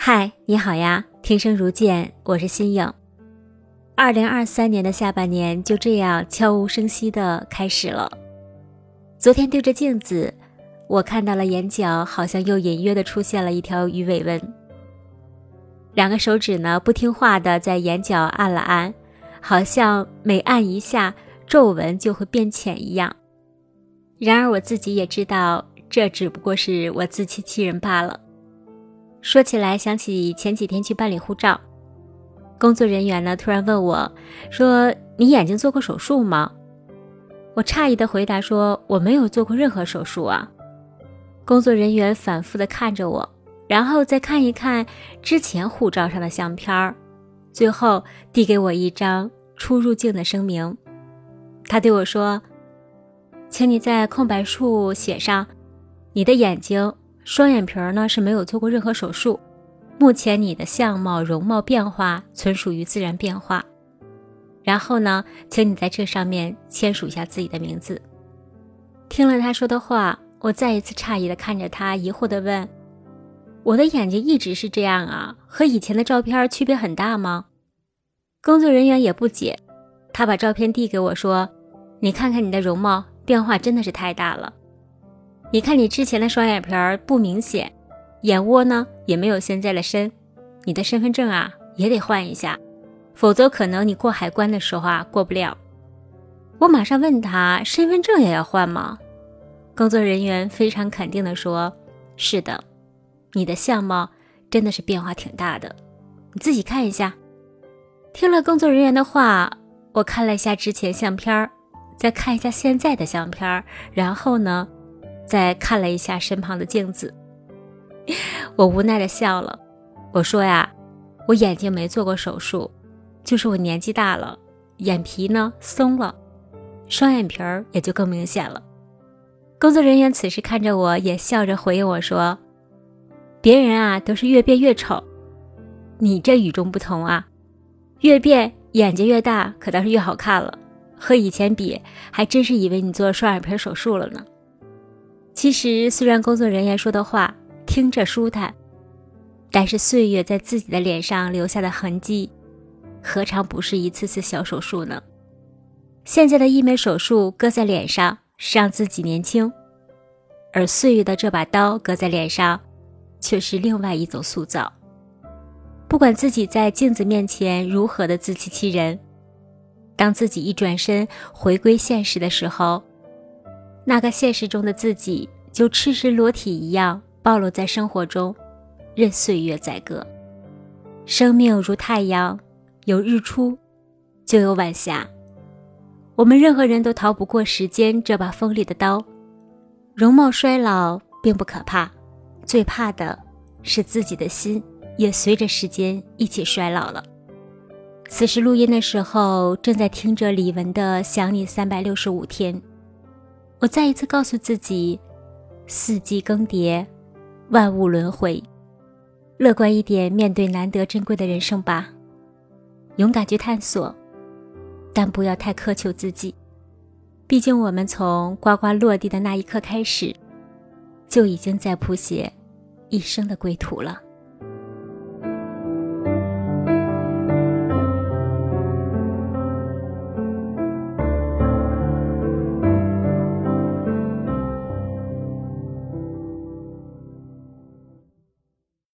嗨，你好呀！听声如见，我是新颖。二零二三年的下半年就这样悄无声息的开始了。昨天对着镜子，我看到了眼角好像又隐约的出现了一条鱼尾纹。两个手指呢，不听话的在眼角按了按，好像每按一下，皱纹就会变浅一样。然而我自己也知道，这只不过是我自欺欺人罢了。说起来，想起前几天去办理护照，工作人员呢突然问我，说：“你眼睛做过手术吗？”我诧异的回答说：“我没有做过任何手术啊。”工作人员反复的看着我，然后再看一看之前护照上的相片儿，最后递给我一张出入境的声明。他对我说：“请你在空白处写上你的眼睛。”双眼皮儿呢是没有做过任何手术，目前你的相貌容貌变化纯属于自然变化。然后呢，请你在这上面签署一下自己的名字。听了他说的话，我再一次诧异的看着他，疑惑的问：“我的眼睛一直是这样啊，和以前的照片区别很大吗？”工作人员也不解，他把照片递给我说：“你看看你的容貌变化真的是太大了。”你看，你之前的双眼皮儿不明显，眼窝呢也没有现在的深，你的身份证啊也得换一下，否则可能你过海关的时候啊过不了。我马上问他，身份证也要换吗？工作人员非常肯定的说：“是的，你的相貌真的是变化挺大的，你自己看一下。”听了工作人员的话，我看了一下之前相片儿，再看一下现在的相片儿，然后呢？再看了一下身旁的镜子，我无奈的笑了。我说呀，我眼睛没做过手术，就是我年纪大了，眼皮呢松了，双眼皮儿也就更明显了。工作人员此时看着我，也笑着回应我说：“别人啊都是越变越丑，你这与众不同啊，越变眼睛越大，可倒是越好看了。和以前比，还真是以为你做双眼皮手术了呢。”其实，虽然工作人员说的话听着舒坦，但是岁月在自己的脸上留下的痕迹，何尝不是一次次小手术呢？现在的医美手术搁在脸上是让自己年轻，而岁月的这把刀搁在脸上，却是另外一种塑造。不管自己在镜子面前如何的自欺欺人，当自己一转身回归现实的时候。那个现实中的自己，就赤身裸体一样暴露在生活中，任岁月宰割。生命如太阳，有日出，就有晚霞。我们任何人都逃不过时间这把锋利的刀。容貌衰老并不可怕，最怕的是自己的心也随着时间一起衰老了。此时录音的时候，正在听着李玟的《想你三百六十五天》。我再一次告诉自己：四季更迭，万物轮回，乐观一点，面对难得珍贵的人生吧。勇敢去探索，但不要太苛求自己。毕竟，我们从呱呱落地的那一刻开始，就已经在谱写一生的归途了。